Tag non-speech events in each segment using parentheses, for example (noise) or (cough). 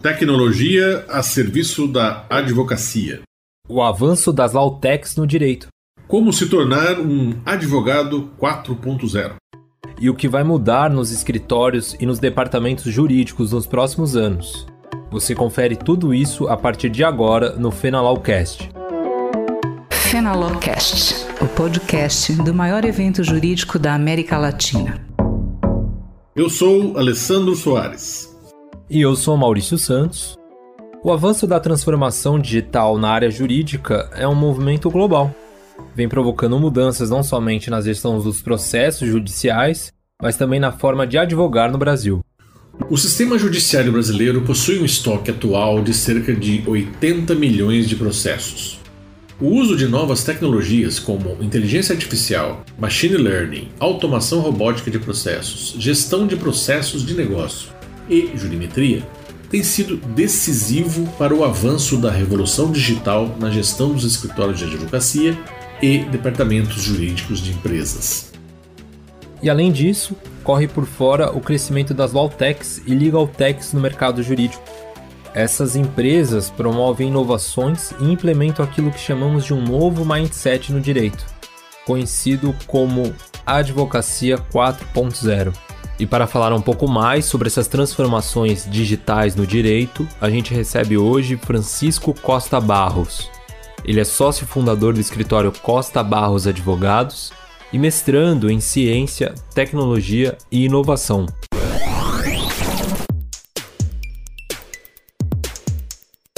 Tecnologia a serviço da advocacia. O avanço das Lautechs no direito. Como se tornar um advogado 4.0. E o que vai mudar nos escritórios e nos departamentos jurídicos nos próximos anos. Você confere tudo isso a partir de agora no Fenalawcast. Fenalawcast, o podcast do maior evento jurídico da América Latina. Eu sou Alessandro Soares. E eu sou Maurício Santos. O avanço da transformação digital na área jurídica é um movimento global. Vem provocando mudanças não somente na gestão dos processos judiciais, mas também na forma de advogar no Brasil. O sistema judiciário brasileiro possui um estoque atual de cerca de 80 milhões de processos. O uso de novas tecnologias como inteligência artificial, machine learning, automação robótica de processos, gestão de processos de negócio e jurimetria tem sido decisivo para o avanço da revolução digital na gestão dos escritórios de advocacia e departamentos jurídicos de empresas. E além disso, corre por fora o crescimento das Lawtechs e Legaltechs no mercado jurídico. Essas empresas promovem inovações e implementam aquilo que chamamos de um novo mindset no direito, conhecido como Advocacia 4.0. E para falar um pouco mais sobre essas transformações digitais no direito, a gente recebe hoje Francisco Costa Barros. Ele é sócio fundador do escritório Costa Barros Advogados e mestrando em ciência, tecnologia e inovação.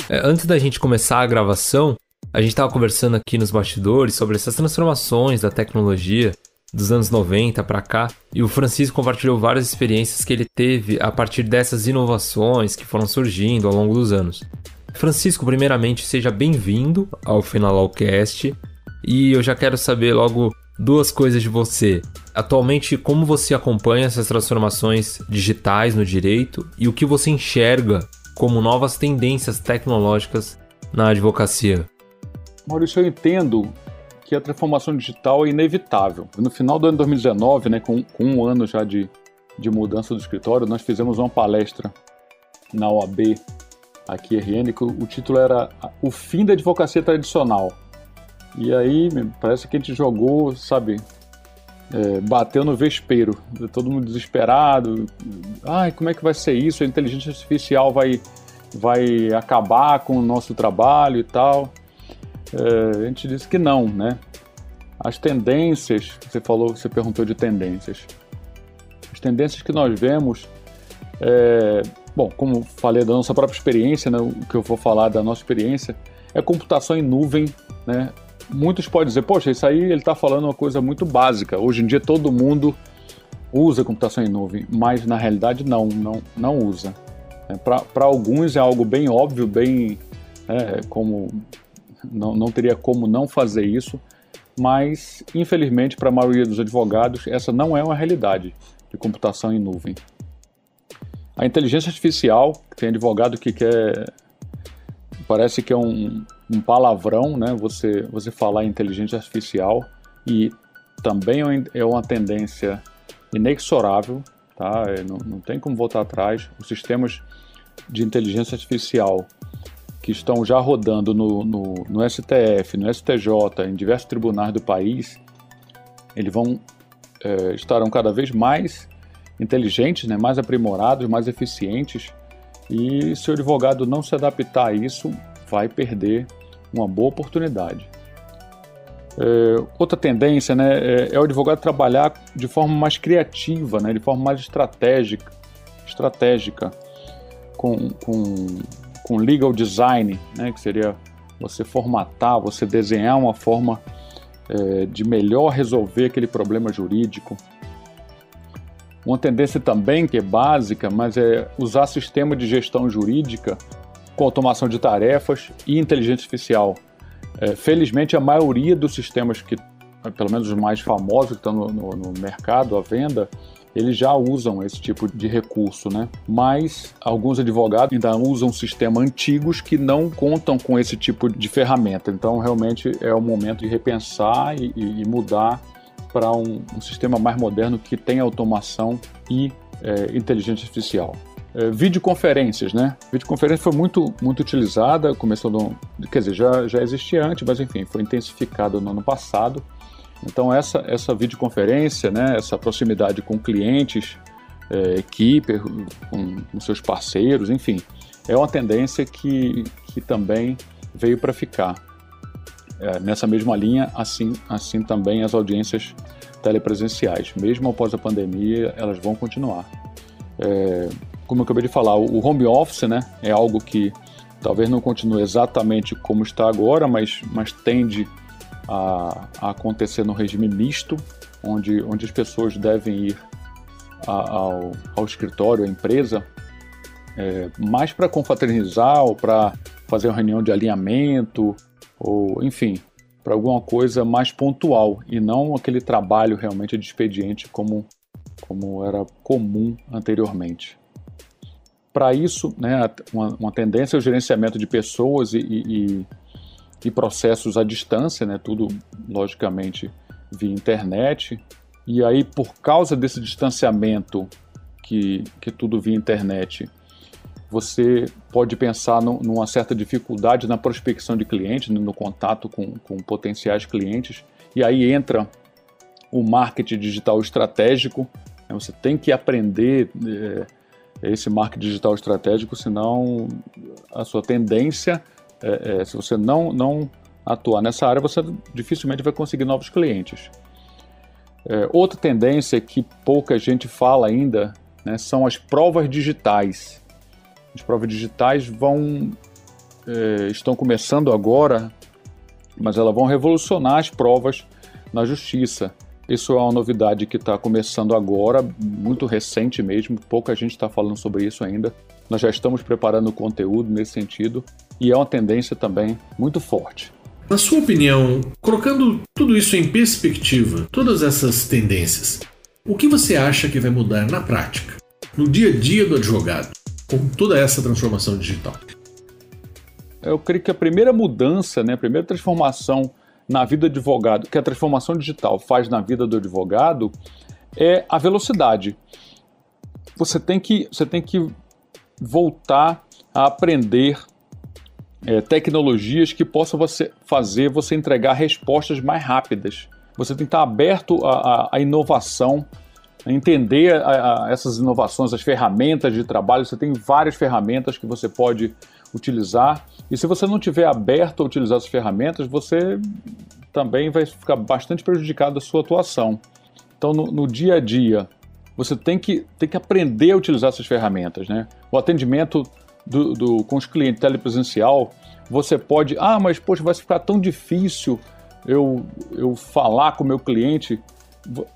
É, antes da gente começar a gravação, a gente estava conversando aqui nos bastidores sobre essas transformações da tecnologia dos anos 90 para cá, e o Francisco compartilhou várias experiências que ele teve a partir dessas inovações que foram surgindo ao longo dos anos. Francisco, primeiramente, seja bem-vindo ao Finalcast, e eu já quero saber logo duas coisas de você. Atualmente, como você acompanha essas transformações digitais no direito e o que você enxerga como novas tendências tecnológicas na advocacia? Maurício, eu entendo que a transformação digital é inevitável. No final do ano 2019, né, com, com um ano já de, de mudança do escritório, nós fizemos uma palestra na OAB aqui RN, que o, título era O Fim da Advocacia Tradicional. E aí, parece que a gente jogou, sabe, é, bateu no vespeiro, todo mundo desesperado. Ai, como é que vai ser isso? A inteligência artificial vai, vai acabar com o nosso trabalho e tal é, a gente disse que não, né? As tendências, você falou, você perguntou de tendências. As tendências que nós vemos, é, bom, como falei da nossa própria experiência, né, o que eu vou falar da nossa experiência é computação em nuvem, né? Muitos podem dizer, poxa, isso aí ele está falando uma coisa muito básica. Hoje em dia todo mundo usa computação em nuvem, mas na realidade não, não, não usa. É, Para alguns é algo bem óbvio, bem é, como não, não teria como não fazer isso, mas infelizmente para a maioria dos advogados essa não é uma realidade de computação em nuvem. A inteligência artificial, tem advogado que quer, parece que é um, um palavrão, né? Você, você falar inteligência artificial e também é uma tendência inexorável, tá? É, não, não tem como voltar atrás. Os sistemas de inteligência artificial que estão já rodando no, no, no STF, no STJ, em diversos tribunais do país, eles vão é, estarão cada vez mais inteligentes, né, mais aprimorados, mais eficientes. E se o advogado não se adaptar a isso, vai perder uma boa oportunidade. É, outra tendência né, é, é, o advogado trabalhar de forma mais criativa, né, de forma mais estratégica, estratégica com, com com legal design, né, que seria você formatar, você desenhar uma forma é, de melhor resolver aquele problema jurídico. Uma tendência também que é básica, mas é usar sistema de gestão jurídica com automação de tarefas e inteligência artificial. É, felizmente, a maioria dos sistemas que, pelo menos os mais famosos que estão no, no, no mercado à venda, eles já usam esse tipo de recurso, né? Mas alguns advogados ainda usam sistemas antigos que não contam com esse tipo de ferramenta. Então, realmente é o momento de repensar e, e mudar para um, um, sistema mais moderno que tenha automação e é, inteligência artificial. é, videoconferências, né? Videoconferência foi muito, muito utilizada, começou no, quer dizer, já, já existia antes, mas enfim, foi intensificada no ano passado. Então essa, essa videoconferência, né, essa proximidade com clientes, é, equipe, com, com, seus parceiros, enfim, é uma tendência que, que também veio para ficar. É, nessa mesma linha, assim, assim também as audiências telepresenciais. Mesmo após a pandemia, elas vão continuar. É, como eu acabei de falar, o home office né, é algo que talvez não continue exatamente como está agora, mas, mas tende a, a acontecer no regime misto, onde, onde as pessoas devem ir a, ao, ao escritório, à empresa, é, mais para confraternizar ou para fazer uma reunião de alinhamento, ou enfim, para alguma coisa mais pontual e não aquele trabalho realmente de expediente como, como era comum anteriormente. Para isso, né, uma, uma, tendência é o gerenciamento de pessoas e, e, e processos à distância, né, tudo logicamente via internet. E aí, por causa desse distanciamento que, que tudo via internet, você pode pensar no, numa certa dificuldade na prospecção de clientes, no contato com, com potenciais clientes. E aí entra o marketing digital estratégico. Né, você tem que aprender. É, esse marketing digital estratégico, senão a sua tendência, é, é, se você não, não atuar nessa área, você dificilmente vai conseguir novos clientes. É, outra tendência que pouca gente fala ainda né, são as provas digitais. As provas digitais vão é, estão começando agora, mas elas vão revolucionar as provas na justiça. Isso é uma novidade que está começando agora, muito recente mesmo, pouca gente está falando sobre isso ainda. Nós já estamos preparando conteúdo nesse sentido e é uma tendência também muito forte. Na sua opinião, colocando tudo isso em perspectiva, todas essas tendências, o que você acha que vai mudar na prática, no dia a dia do advogado, com toda essa transformação digital? Eu creio que a primeira mudança, né, a primeira transformação na vida do advogado, que a transformação digital faz na vida do advogado, é a velocidade. Você tem que, você tem que voltar a aprender é, tecnologias que possam você fazer você entregar respostas mais rápidas. Você tem que estar aberto à, inovação, entender a, a essas inovações, as ferramentas de trabalho. Você tem várias ferramentas que você pode utilizar. E se você não tiver aberto a utilizar essas ferramentas, você também vai ficar bastante prejudicado da sua atuação. Então, no, no, dia a dia, você tem que, tem que aprender a utilizar essas ferramentas. Né? O atendimento do, do, com os clientes telepresencial, você pode, ah, mas poxa, vai ficar tão difícil eu, eu falar com o meu cliente.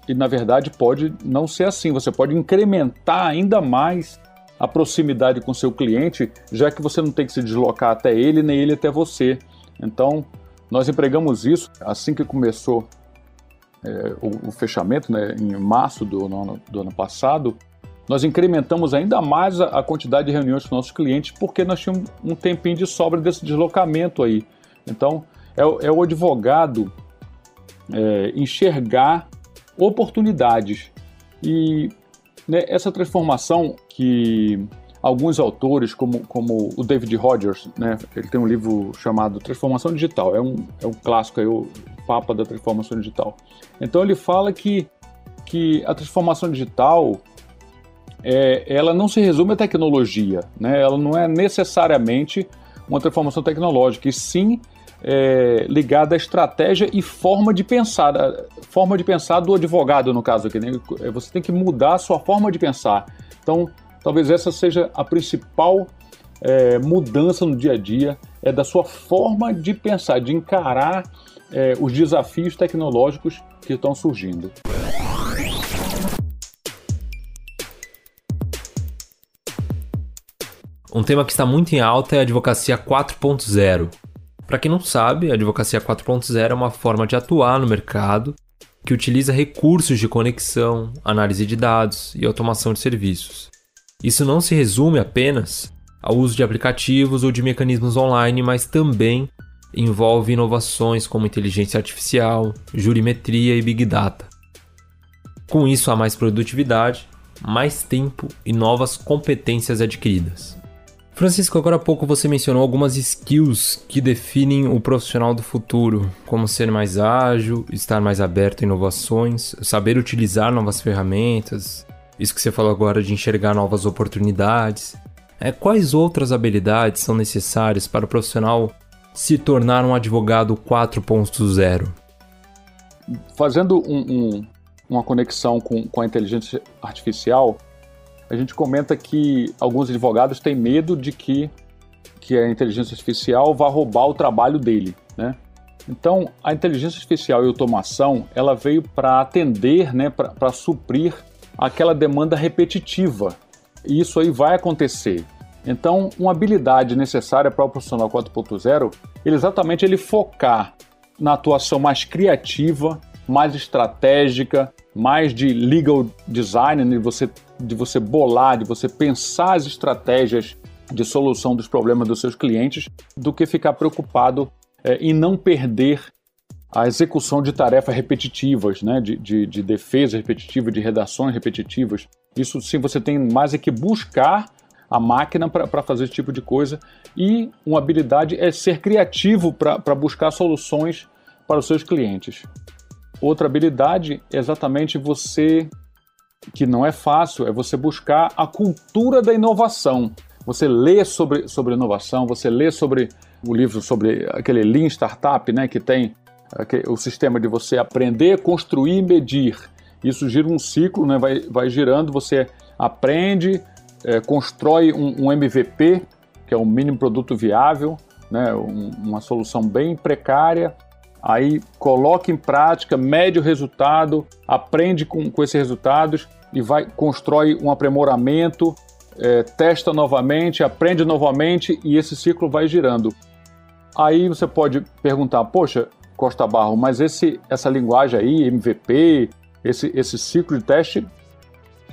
E na verdade pode não ser assim, você pode incrementar ainda mais a proximidade com seu cliente, já que você não tem que se deslocar até ele, nem ele até você. Então, nós empregamos isso assim que começou é, o, o, fechamento, né, em março do, no, do ano passado, nós incrementamos ainda mais a, a, quantidade de reuniões com nossos clientes, porque nós tínhamos um tempinho de sobra desse deslocamento aí. Então, é, é o advogado é, enxergar oportunidades. E né, essa transformação que alguns autores, como, como o David Rogers, né, ele tem um livro chamado Transformação Digital, é um, é um clássico, o papa da transformação digital. Então ele fala que, que a transformação digital é, ela não se resume à tecnologia, né, ela não é necessariamente uma transformação tecnológica, e sim é, ligada à estratégia e forma de pensar, forma de pensar do advogado no caso aqui. Né? Você tem que mudar a sua forma de pensar. Então, talvez essa seja a principal é, mudança no dia a dia, é da sua forma de pensar, de encarar é, os desafios tecnológicos que estão surgindo. Um tema que está muito em alta é a advocacia 4.0. Para quem não sabe, a advocacia 4.0 é uma forma de atuar no mercado que utiliza recursos de conexão, análise de dados e automação de serviços. Isso não se resume apenas ao uso de aplicativos ou de mecanismos online, mas também envolve inovações como inteligência artificial, jurimetria e big data. Com isso, há mais produtividade mais tempo e novas competências adquiridas. Francisco, agora há pouco você mencionou algumas skills que definem o profissional do futuro, como ser mais ágil, estar mais aberto a inovações, saber utilizar novas ferramentas, isso que você falou agora de enxergar novas oportunidades. É, quais outras habilidades são necessárias para o profissional se tornar um advogado 4.0? Fazendo um, um, uma conexão com, com a inteligência artificial, a gente comenta que alguns advogados têm medo de que, que a inteligência artificial vá roubar o trabalho dele, né? Então, a inteligência artificial e a automação, ela veio para atender, né, para suprir aquela demanda repetitiva. E isso aí vai acontecer. Então, uma habilidade necessária para o profissional 4.0 é exatamente ele focar na atuação mais criativa, mais estratégica, mais de legal design, de você, de você bolar, de você pensar as estratégias de solução dos problemas dos seus clientes, do que ficar preocupado é, em não perder a execução de tarefas repetitivas, né, de, de, de defesa repetitiva, de redações repetitivas. Isso sim, você tem mais é que buscar a máquina para fazer esse tipo de coisa. E uma habilidade é ser criativo para buscar soluções para os seus clientes. Outra habilidade é exatamente você, que não é fácil, é você buscar a cultura da inovação. Você lê sobre, sobre inovação, você lê sobre o livro sobre aquele Lean Startup, né, que tem o sistema de você aprender, construir e medir. Isso gira um ciclo, né, vai, vai girando, você aprende, é, constrói um, um, MVP, que é o mínimo produto viável, né, um, uma solução bem precária, aí coloca em prática, mede o resultado, aprende com, com esses resultados e vai constrói um aprimoramento, é, testa novamente, aprende novamente e esse ciclo vai girando. Aí você pode perguntar, poxa, Costa Barro, mas esse, essa linguagem aí, MVP, esse, esse ciclo de teste,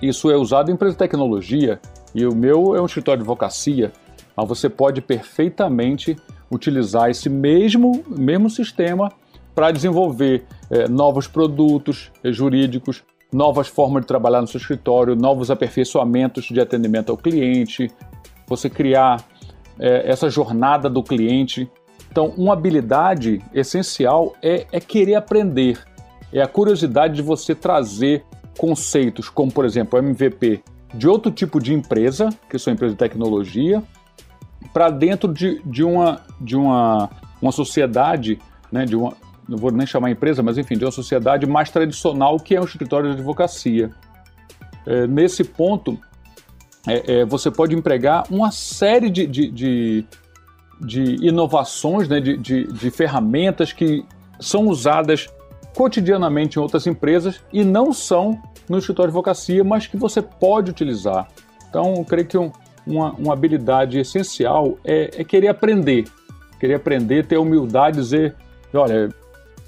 isso é usado em empresa de tecnologia e o meu é um escritório de advocacia, mas você pode perfeitamente utilizar esse mesmo, mesmo sistema para desenvolver é, novos produtos é, jurídicos, novas formas de trabalhar no seu escritório, novos aperfeiçoamentos de atendimento ao cliente, você criar é, essa jornada do cliente. Então, uma habilidade essencial é, é querer aprender, é a curiosidade de você trazer conceitos como, por exemplo, o MVP de outro tipo de empresa, que são empresas de tecnologia, para dentro de, de, uma, de uma, uma sociedade, né, de uma, não vou nem chamar empresa, mas enfim, de uma sociedade mais tradicional que é um escritório de advocacia. É, nesse ponto, é, é, você pode empregar uma série de, de, de, de inovações, né, de, de, de ferramentas que são usadas cotidianamente em outras empresas e não são no escritório de advocacia, mas que você pode utilizar. Então, eu creio que um, uma, uma habilidade essencial é, é, querer aprender. Querer aprender, ter humildade, dizer, olha,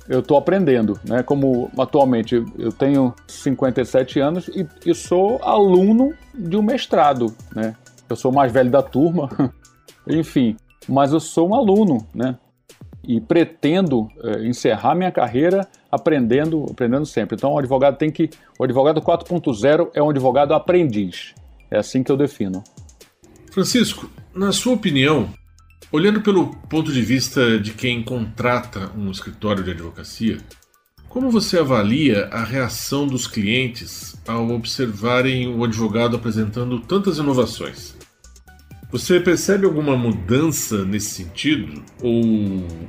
eu estou aprendendo, né? Como atualmente eu tenho 57 anos e, e sou aluno de um mestrado, né? Eu sou o mais velho da turma, (laughs) enfim, mas eu sou um aluno, né? E pretendo é, encerrar minha carreira aprendendo, aprendendo sempre. Então, o advogado tem que. O advogado 4.0 é um advogado aprendiz. É assim que eu defino. Francisco, na sua opinião, olhando pelo ponto de vista de quem contrata um escritório de advocacia, como você avalia a reação dos clientes ao observarem o advogado apresentando tantas inovações? Você percebe alguma mudança nesse sentido? Ou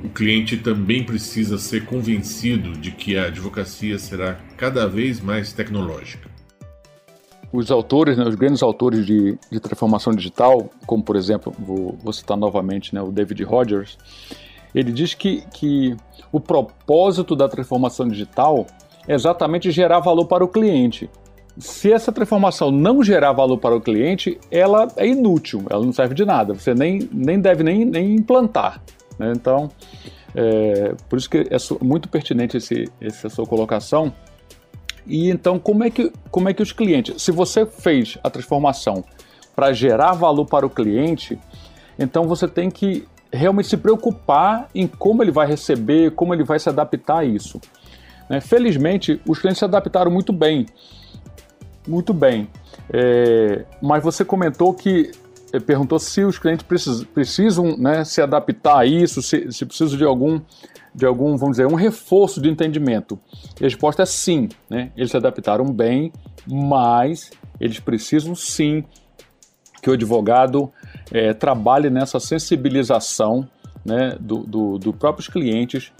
o cliente também precisa ser convencido de que a advocacia será cada vez mais tecnológica? Os autores, né, os grandes autores de, de transformação digital, como por exemplo, vou, vou citar novamente né, o David Rogers, ele diz que, que o propósito da transformação digital é exatamente gerar valor para o cliente se essa transformação não gerar valor para o cliente, ela é inútil, ela não serve de nada. Você nem, nem deve nem, nem implantar. Né? Então, é, por isso que é muito pertinente esse, essa sua colocação. E então, como é, que, como é que os clientes, se você fez a transformação para gerar valor para o cliente, então você tem que realmente se preocupar em como ele vai receber, como ele vai se adaptar a isso. Né? Felizmente, os clientes se adaptaram muito bem muito bem. É, mas você comentou que é, perguntou se os clientes precisam, precisam né, se adaptar a isso, se, se precisam de algum, de algum, vamos dizer, um reforço de entendimento. E a resposta é sim. Né? Eles se adaptaram bem, mas eles precisam sim que o advogado é, trabalhe nessa sensibilização né, do, do, do próprios clientes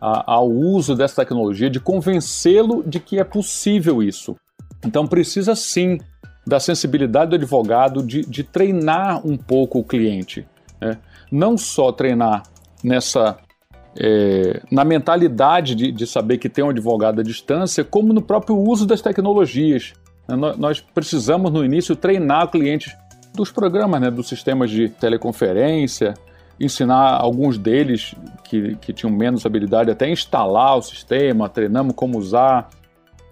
a, ao uso dessa tecnologia, de convencê-lo de que é possível isso. Então precisa sim da sensibilidade do advogado de, de treinar um pouco o cliente. Né? Não só treinar nessa é, na mentalidade de, de, saber que tem um advogado à distância, como no próprio uso das tecnologias. Nós precisamos, no início, treinar clientes dos programas, né, dos sistemas de teleconferência, ensinar alguns deles que, que tinham menos habilidade até instalar o sistema, treinamos como usar.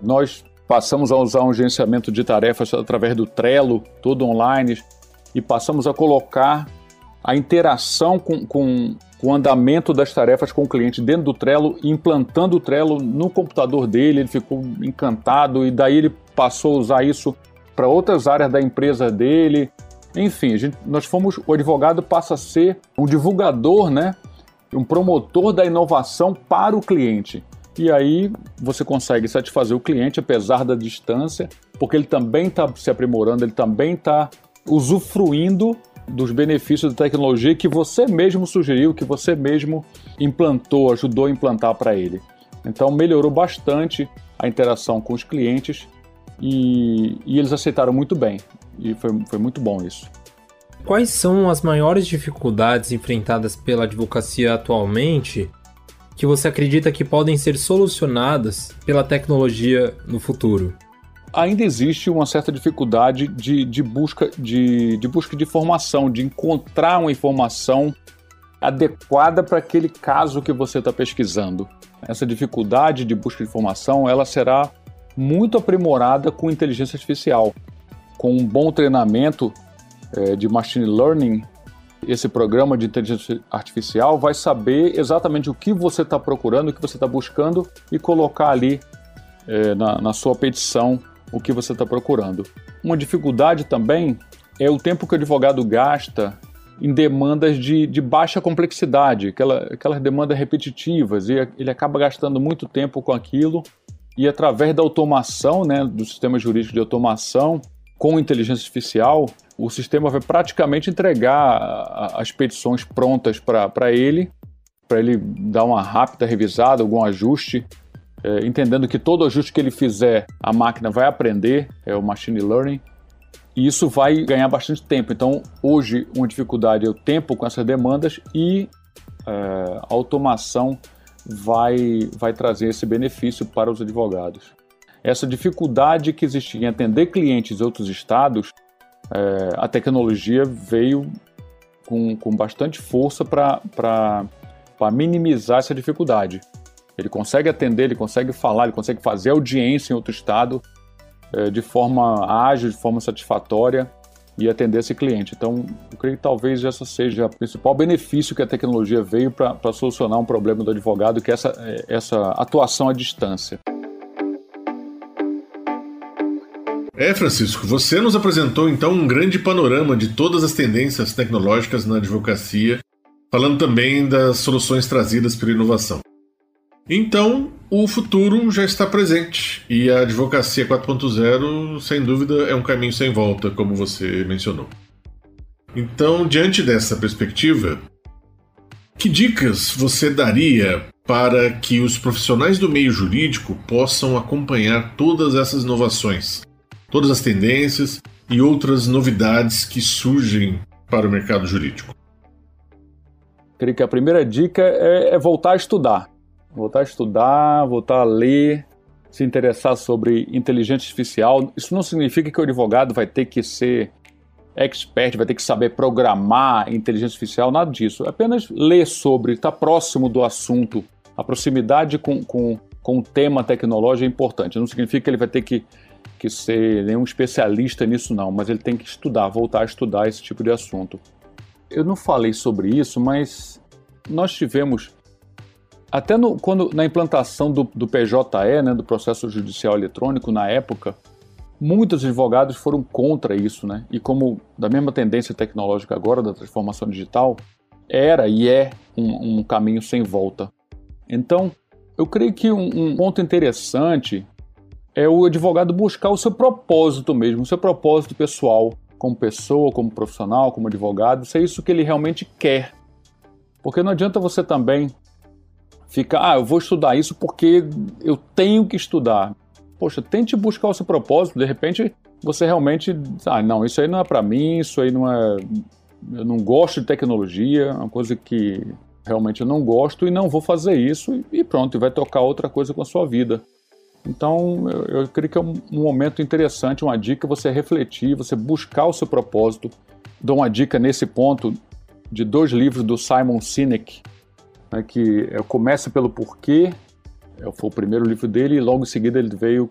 Nós passamos a usar um gerenciamento de tarefas através do Trello, todo online, e passamos a colocar a interação com, com, com, o andamento das tarefas com o cliente dentro do Trello, implantando o Trello no computador dele, ele ficou encantado e daí ele passou a usar isso para outras áreas da empresa dele. Enfim, gente, nós fomos, o advogado passa a ser um divulgador, né? Um promotor da inovação para o cliente. E aí você consegue satisfazer o cliente apesar da distância, porque ele também está se aprimorando, ele também está usufruindo dos benefícios da tecnologia que você mesmo sugeriu, que você mesmo implantou, ajudou a implantar para ele. Então melhorou bastante a interação com os clientes e, e eles aceitaram muito bem. E foi, foi muito bom isso. Quais são as maiores dificuldades enfrentadas pela advocacia atualmente que você acredita que podem ser solucionadas pela tecnologia no futuro? Ainda existe uma certa dificuldade de, de, busca, de, de busca de informação, de encontrar uma informação adequada para aquele caso que você está pesquisando. Essa dificuldade de busca de informação ela será muito aprimorada com inteligência artificial com um bom treinamento é, de machine learning, esse programa de inteligência artificial vai saber exatamente o que você está procurando, o que você está buscando e colocar ali é, na, na sua petição o que você está procurando. Uma dificuldade também é o tempo que o advogado gasta em demandas de, de baixa complexidade, aquela, aquelas demandas repetitivas, e ele acaba gastando muito tempo com aquilo, e através da automação, né, do sistema jurídico de automação, com inteligência artificial, o sistema vai praticamente entregar as petições prontas para ele, para ele dar uma rápida revisada, algum ajuste, é, entendendo que todo ajuste que ele fizer, a máquina vai aprender, é o machine learning, e isso vai ganhar bastante tempo. Então, hoje, uma dificuldade é o tempo com essas demandas e é, a automação vai, vai trazer esse benefício para os advogados essa dificuldade que existia em atender clientes de outros estados, é, a tecnologia veio com, com bastante força para minimizar essa dificuldade. Ele consegue atender, ele consegue falar, ele consegue fazer audiência em outro estado é, de forma ágil, de forma satisfatória e atender esse cliente. Então, eu creio que talvez essa seja o principal benefício que a tecnologia veio para solucionar um problema do advogado, que é essa, é, essa atuação à distância. É, Francisco, você nos apresentou então um grande panorama de todas as tendências tecnológicas na advocacia, falando também das soluções trazidas pela inovação. Então, o futuro já está presente e a advocacia 4.0, sem dúvida, é um caminho sem volta, como você mencionou. Então, diante dessa perspectiva, que dicas você daria para que os profissionais do meio jurídico possam acompanhar todas essas inovações todas as tendências e outras novidades que surgem para o mercado jurídico? Creio que a primeira dica é, é voltar a estudar. Voltar a estudar, voltar a ler, se interessar sobre inteligência artificial. Isso não significa que o advogado vai ter que ser expert, vai ter que saber programar inteligência artificial, nada disso. É apenas ler sobre, estar próximo do assunto. A proximidade com, com, com o tema tecnológico é importante. Não significa que ele vai ter que que ser nenhum especialista nisso, não, mas ele tem que estudar, voltar a estudar esse tipo de assunto. Eu não falei sobre isso, mas nós tivemos, até no, quando, na implantação do, do PJE, né, do processo judicial eletrônico, na época, muitos advogados foram contra isso, né? E como da mesma tendência tecnológica agora da transformação digital, era e é um, um caminho sem volta. Então, eu creio que um, um, ponto interessante é o advogado buscar o seu propósito mesmo, o seu propósito pessoal, como pessoa, como profissional, como advogado, se é isso que ele realmente quer. Porque não adianta você também ficar, ah, eu vou estudar isso porque eu tenho que estudar. Poxa, tente buscar o seu propósito, de repente você realmente, ah, não, isso aí não é para mim, isso aí não é, eu não gosto de tecnologia, é uma coisa que realmente eu não gosto e não vou fazer isso e pronto, e vai tocar outra coisa com a sua vida. Então, eu, eu creio que é um, um, momento interessante, uma dica você refletir, você buscar o seu propósito. Dou uma dica nesse ponto de dois livros do Simon Sinek, né, que é Comece pelo Porquê, é, foi o primeiro livro dele, e logo em seguida ele veio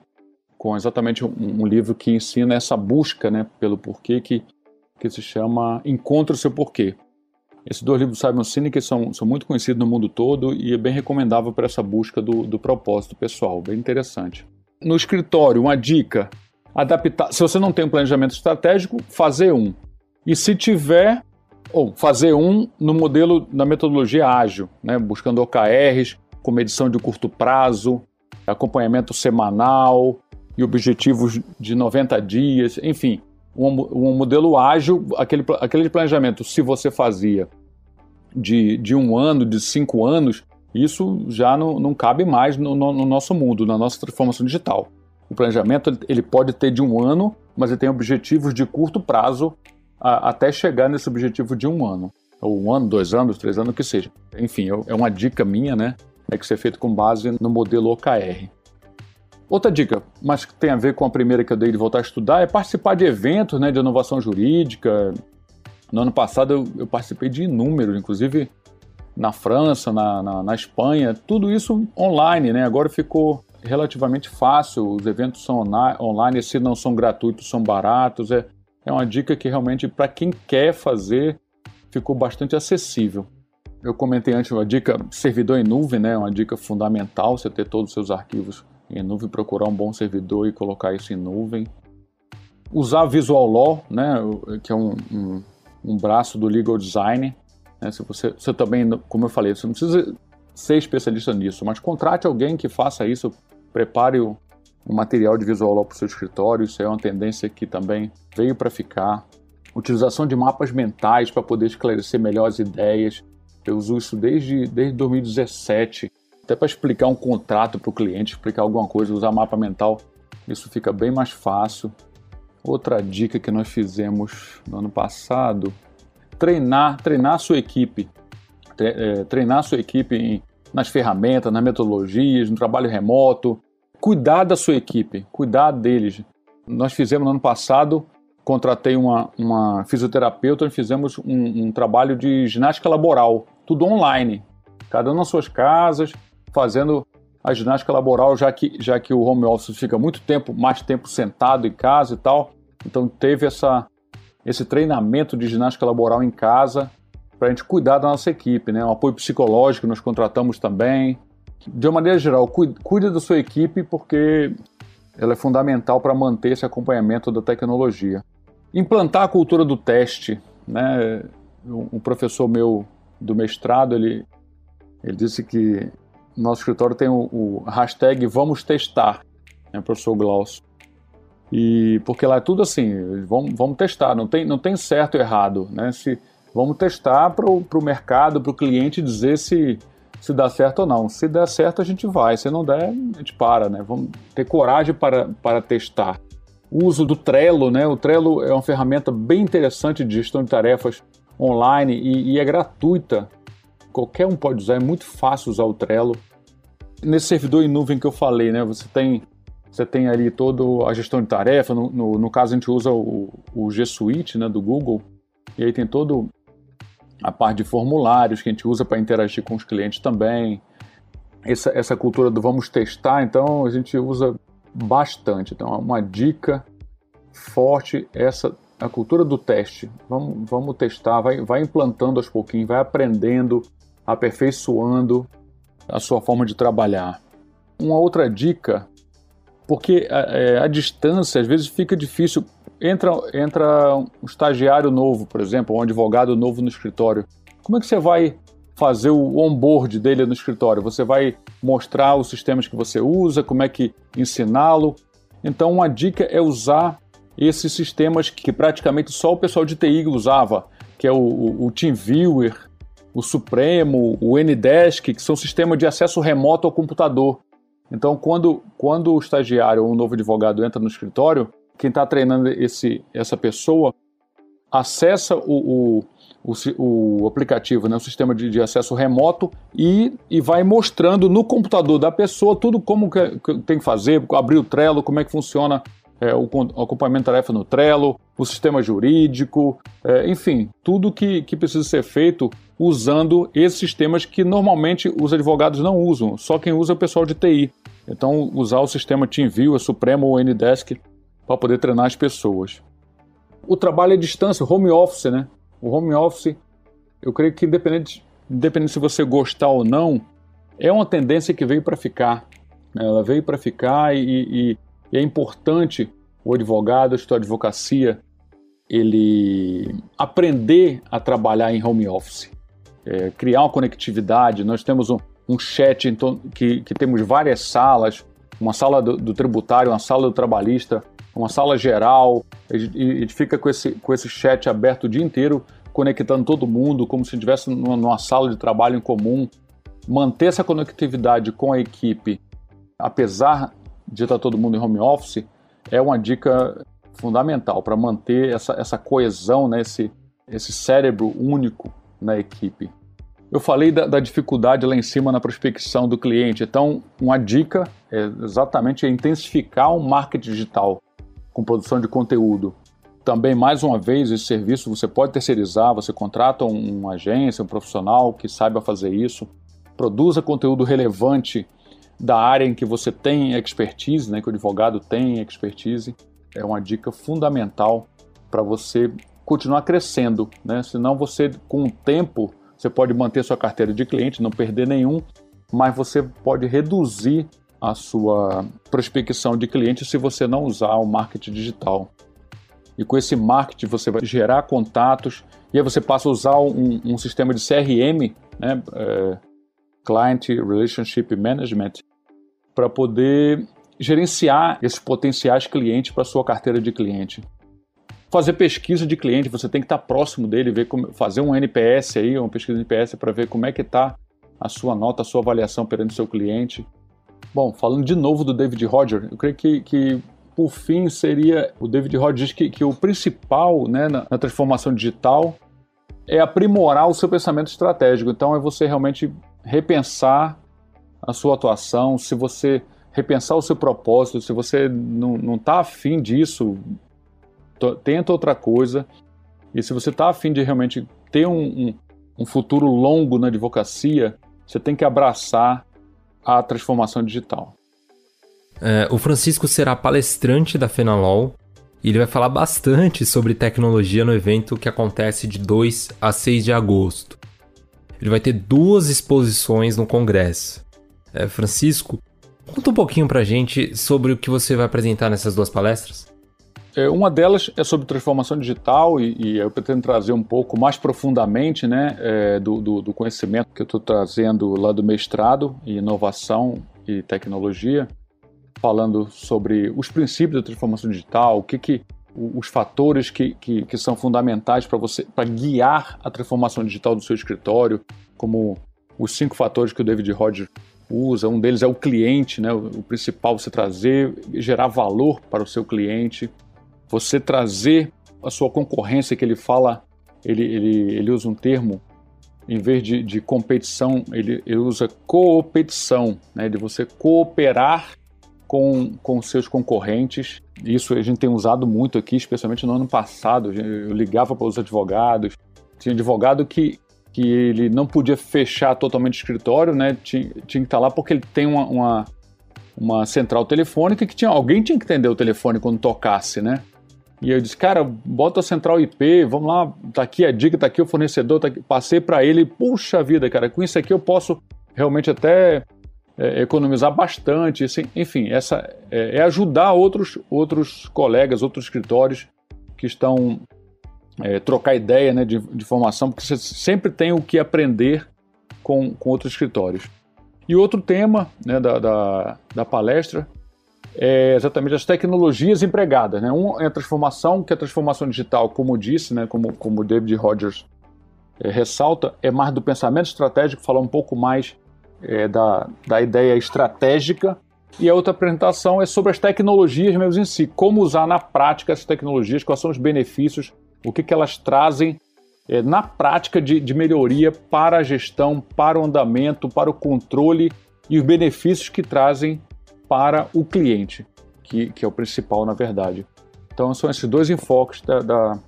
com exatamente um, um livro que ensina essa busca né, pelo porquê, que, que se chama Encontre o Seu Porquê. Esses dois livros do Simon Sinek são, são muito conhecidos no mundo todo e é bem recomendável para essa busca do, do propósito pessoal, bem interessante. No escritório, uma dica: adaptar. Se você não tem um planejamento estratégico, fazer um. E se tiver, ou fazer um no modelo da metodologia ágil, né, buscando OKRs, com medição de curto prazo, acompanhamento semanal e objetivos de 90 dias, enfim, um, um modelo ágil, aquele, aquele planejamento, se você fazia de, de um ano, de cinco anos, isso já não, não cabe mais no, no, no nosso mundo, na nossa transformação digital. O planejamento ele pode ter de um ano, mas ele tem objetivos de curto prazo a, até chegar nesse objetivo de um ano. Ou um ano, dois anos, três anos, o que seja. Enfim, é uma dica minha, né? É que ser feito com base no modelo OKR. Outra dica, mas que tem a ver com a primeira que eu dei de voltar a estudar, é participar de eventos né, de inovação jurídica. No ano passado eu, eu participei de inúmeros, inclusive na França, na, na, na, Espanha, tudo isso online, né? Agora ficou relativamente fácil, os eventos são online, se não são gratuitos, são baratos. É, é uma dica que realmente, para quem quer fazer, ficou bastante acessível. Eu comentei antes uma dica servidor em nuvem, né? Uma dica fundamental, você ter todos os seus arquivos em nuvem, procurar um bom servidor e colocar isso em nuvem. Usar Visual Law, né, que é um, um, um braço do Legal Design. Né, se você, você também, como eu falei, você não precisa ser especialista nisso, mas contrate alguém que faça isso, prepare o, material de Visual para o seu escritório, isso é uma tendência que também veio para ficar. Utilização de mapas mentais para poder esclarecer melhor as ideias. Eu uso isso desde, desde 2017 até para explicar um contrato para o cliente, explicar alguma coisa, usar mapa mental, isso fica bem mais fácil. Outra dica que nós fizemos no ano passado, treinar, treinar a sua equipe, é, treinar a sua equipe em, nas ferramentas, nas metodologias, no trabalho remoto, cuidar da sua equipe, cuidar deles. Nós fizemos no ano passado, contratei uma, uma fisioterapeuta e fizemos um, um trabalho de ginástica laboral, tudo online, cada um nas suas casas, fazendo a ginástica laboral, já que, já que o home office fica muito tempo, mais tempo sentado em casa e tal. Então teve essa, esse treinamento de ginástica laboral em casa para a gente cuidar da nossa equipe, né? Um apoio psicológico nós contratamos também. De uma maneira geral, cuide da sua equipe porque ela é fundamental para manter esse acompanhamento da tecnologia. Implantar a cultura do teste, né? Um professor meu do mestrado, ele, ele disse que nosso escritório tem o, o hashtag Vamos Testar, né, professor Glaucio. E porque lá é tudo assim, vamos, vamos testar, não tem, não tem certo e errado, né? Se, vamos testar para o mercado, para o cliente dizer se, se dá certo ou não. Se der certo, a gente vai, se não der, a gente para, né? Vamos ter coragem para, para testar. O uso do Trello, né? O Trello é uma ferramenta bem interessante de gestão de tarefas online e, e é gratuita. Qualquer um pode usar, é muito fácil usar o Trello. Nesse servidor em nuvem que eu falei, né, você tem, você tem ali toda a gestão de tarefa, no, no, no caso a gente usa o, o G Suite né, do Google, e aí tem todo a parte de formulários que a gente usa para interagir com os clientes também. Essa, essa cultura do vamos testar, então a gente usa bastante. Então, uma dica forte essa a cultura do teste. Vamos, vamos testar, vai, vai implantando aos pouquinhos, vai aprendendo, aperfeiçoando a sua forma de trabalhar. Uma outra dica porque a, é, a distância às vezes fica difícil. Entra, entra um estagiário novo, por exemplo, um advogado novo no escritório. Como é que você vai fazer o onboard dele no escritório? Você vai mostrar os sistemas que você usa, como é que ensiná-lo. Então, uma dica é usar esses sistemas que praticamente só o pessoal de TI usava, que é o, o, o TeamViewer, o Supremo, o Ndesk, que são sistemas de acesso remoto ao computador. Então, quando, quando o estagiário ou um novo advogado entra no escritório, quem está treinando esse, essa pessoa acessa o, o, o, o aplicativo, né, o sistema de, de, acesso remoto e, e vai mostrando no computador da pessoa tudo como que, que tem que fazer, abrir o Trello, como é que funciona é, o, o acompanhamento de tarefa no Trello, o sistema jurídico, é, enfim, tudo que, que precisa ser feito usando esses sistemas que normalmente os advogados não usam, só quem usa é o pessoal de TI. Então, usar o sistema TeamViewer, a Supremo ou Ndesk para poder treinar as pessoas. O trabalho à distância, o home office, né? O home office, eu creio que independente, independente se você gostar ou não, é uma tendência que veio para ficar. Né? Ela veio para ficar e, e, e, é importante o advogado, a sua advocacia, ele aprender a trabalhar em home office, é, criar uma conectividade. Nós temos um, um chat que, que temos várias salas, uma sala do, do, tributário, uma sala do trabalhista, uma sala geral, e, e fica com esse, com esse chat aberto o dia inteiro, conectando todo mundo, como se estivesse numa, numa sala de trabalho em comum. Manter essa conectividade com a equipe, apesar de estar todo mundo em home office, é uma dica fundamental para manter essa, essa coesão, né, esse, esse cérebro único na equipe. Eu falei da, da, dificuldade lá em cima na prospecção do cliente, então uma dica é exatamente intensificar o marketing digital com produção de conteúdo. Também, mais uma vez, esse serviço você pode terceirizar, você contrata um, uma agência, um profissional que saiba fazer isso, produza conteúdo relevante da área em que você tem expertise, né, que o advogado tem expertise, é uma dica fundamental para você continuar crescendo, né? Senão você, com o tempo, você pode manter sua carteira de cliente, não perder nenhum, mas você pode reduzir a sua prospecção de clientes se você não usar o marketing digital. E com esse marketing você vai gerar contatos e aí você passa a usar um, um sistema de CRM, né, é, Client Relationship Management, para poder gerenciar esses potenciais clientes para sua carteira de cliente fazer pesquisa de cliente, você tem que estar próximo dele, ver como, fazer um NPS aí, uma pesquisa de NPS para ver como é que está a sua nota, a sua avaliação perante o seu cliente. Bom, falando de novo do David Roger, eu creio que, que por fim seria o David Roger diz que, que o principal né, na, na transformação digital é aprimorar o seu pensamento estratégico. Então é você realmente repensar a sua atuação, se você repensar o seu propósito, se você não está afim disso, tenta outra coisa. E se você está afim de realmente ter um, um, um, futuro longo na advocacia, você tem que abraçar a transformação digital. É, o Francisco será palestrante da Fenalol e ele vai falar bastante sobre tecnologia no evento que acontece de 2 a 6 de agosto. Ele vai ter duas exposições no congresso. É, Francisco, conta um pouquinho pra gente sobre o que você vai apresentar nessas duas palestras. É, uma delas é sobre transformação digital e, e eu pretendo trazer um pouco mais profundamente né, é, do, do, do, conhecimento que eu estou trazendo lá do mestrado em inovação e tecnologia, falando sobre os princípios da transformação digital, o que, que os fatores que, que, que são fundamentais para você para guiar a transformação digital do seu escritório, como os cinco fatores que o David Rogers usa. Um deles é o cliente, né? o principal você trazer, gerar valor para o seu cliente você trazer a sua concorrência, que ele fala, ele, ele, ele usa um termo, em vez de, de competição, ele, ele usa coopetição, né, de você cooperar com, com seus concorrentes. Isso a gente tem usado muito aqui, especialmente no ano passado. Eu ligava para os advogados, tinha advogado que, que ele não podia fechar totalmente o escritório, né? Tinha, tinha que estar lá porque ele tem uma, uma, uma central telefônica que tinha alguém tinha que atender o telefone quando tocasse, né? E eu disse, cara, bota a central IP, vamos lá, tá aqui a dica, tá aqui o fornecedor, tá aqui. passei para ele, puxa vida, cara, com isso aqui eu posso realmente até é, economizar bastante, assim, enfim, essa é, é, ajudar outros, outros colegas, outros escritórios que estão é, trocar ideia né, de, de formação, porque você sempre tem o que aprender com, com outros escritórios. E outro tema né, da, da, da, palestra é exatamente as tecnologias empregadas. Né? Um é a transformação, que a transformação digital, como disse, né, como, como David Rogers é, ressalta, é mais do pensamento estratégico, falar um pouco mais é, da, da ideia estratégica. E a outra apresentação é sobre as tecnologias mesmo em si, como usar na prática essas tecnologias, quais são os benefícios, o que, que elas trazem é, na prática de, de melhoria para a gestão, para o andamento, para o controle e os benefícios que trazem para o cliente, que, que é o principal na verdade. Então são esses dois enfoques da, da,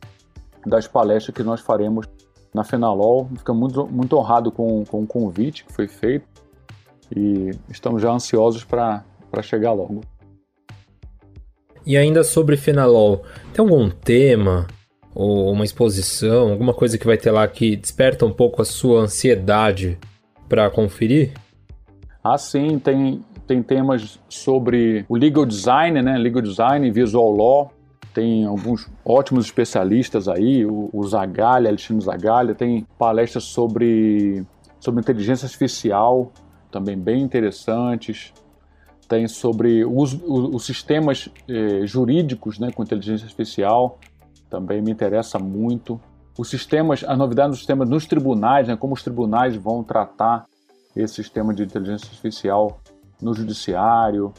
das palestras que nós faremos na Fenalol. Fica muito, muito honrado com, com o convite que foi feito e estamos já ansiosos para chegar logo. E ainda sobre Fenalol, tem algum tema ou uma exposição, alguma coisa que vai ter lá que desperta um pouco a sua ansiedade para conferir? Ah, sim, tem, tem temas sobre o legal design, né? Legal design, visual law. Tem alguns ótimos especialistas aí, o, o Zagalha, Alexandre Zagalha, tem palestras sobre, sobre inteligência artificial, também bem interessantes. Tem sobre os, os, os sistemas eh, jurídicos né, com inteligência artificial, também me interessa muito. Os sistemas, as novidades dos sistemas nos tribunais, né, como os tribunais vão tratar esse sistema de inteligência artificial no judiciário.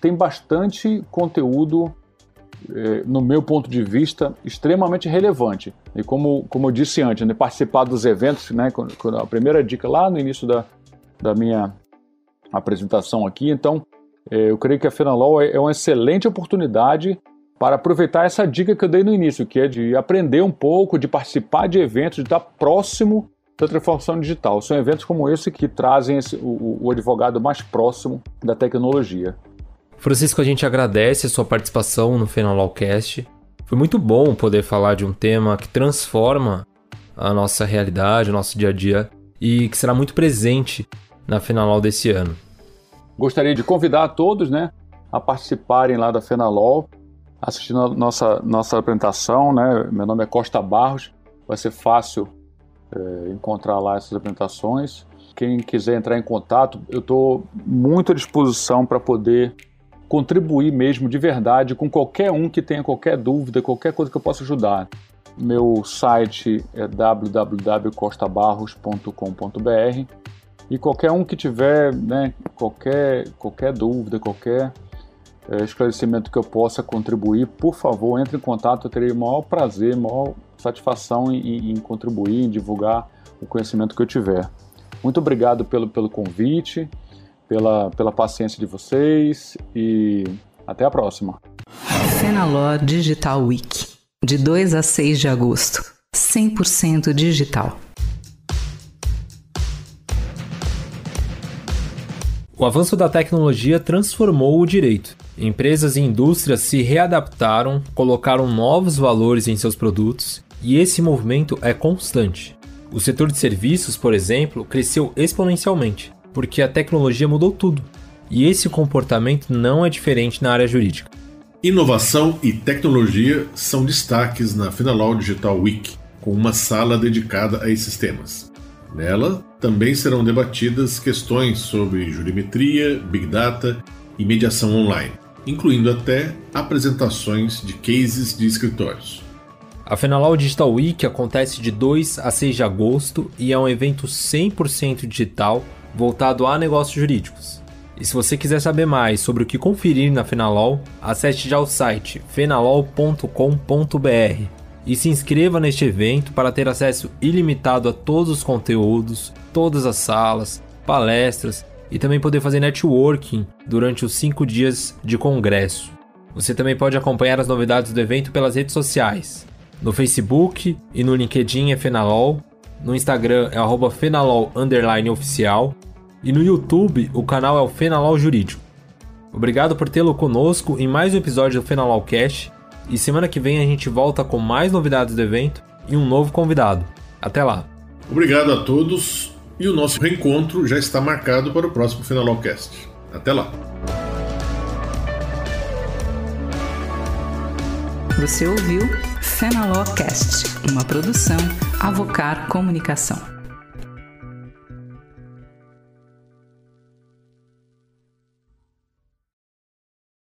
Tem bastante conteúdo, eh, no meu ponto de vista, extremamente relevante. E como, como eu disse antes, né, participar dos eventos, né, a primeira dica lá no início da, da minha apresentação aqui. Então, é, eu creio que a Fenalol é, é uma excelente oportunidade para aproveitar essa dica que eu dei no início, que é de aprender um pouco, de participar de eventos, de estar próximo da transformação digital. São eventos como esse que trazem esse, o, o advogado mais próximo da tecnologia. Francisco, a gente agradece a sua participação no Fenalolcast. Foi muito bom poder falar de um tema que transforma a nossa realidade, o nosso dia a dia e que será muito presente na Fenalol desse ano. Gostaria de convidar a todos né, a participarem lá da Fenalol, assistindo a nossa, nossa apresentação. Né? Meu nome é Costa Barros, vai ser fácil é, encontrar lá essas apresentações. Quem quiser entrar em contato, eu estou muito à disposição para poder contribuir mesmo de verdade com qualquer um que tenha qualquer dúvida, qualquer coisa que eu possa ajudar. Meu site é www.costabarros.com.br e qualquer um que tiver né, qualquer, qualquer dúvida, qualquer é, esclarecimento que eu possa contribuir, por favor, entre em contato. Eu terei o maior prazer, maior satisfação em, em contribuir, em divulgar o conhecimento que eu tiver. Muito obrigado pelo, pelo convite, pela, pela paciência de vocês e até a próxima. Fenalor Digital Week, de 2 a 6 de agosto. 100% digital. O avanço da tecnologia transformou o direito. Empresas e indústrias se readaptaram, colocaram novos valores em seus produtos e esse movimento é constante. O setor de serviços, por exemplo, cresceu exponencialmente, porque a tecnologia mudou tudo. E esse comportamento não é diferente na área jurídica. Inovação e tecnologia são destaques na Finalol Digital Week, com uma sala dedicada a esses temas. Nela também serão debatidas questões sobre jurimetria, big data e mediação online, incluindo até apresentações de cases de escritórios. A Fenalol Digital Week acontece de 2 a 6 de agosto e é um evento 100% digital voltado a negócios jurídicos. E se você quiser saber mais sobre o que conferir na Fenalol, acesse já o site fenalol.com.br e se inscreva neste evento para ter acesso ilimitado a todos os conteúdos, todas as salas, palestras e também poder fazer networking durante os cinco dias de congresso. Você também pode acompanhar as novidades do evento pelas redes sociais. No Facebook e no LinkedIn é Fenalol, no Instagram é arroba Fenalol oficial e no YouTube o canal é o Fenalol Jurídico. Obrigado por tê-lo conosco em mais um episódio do Fenalol Cash e semana que vem a gente volta com mais novidades do evento e um novo convidado. Até lá. Obrigado a todos e o nosso reencontro já está marcado para o próximo Finalocast. Até lá! Você ouviu Fenalocast, uma produção Avocar Comunicação.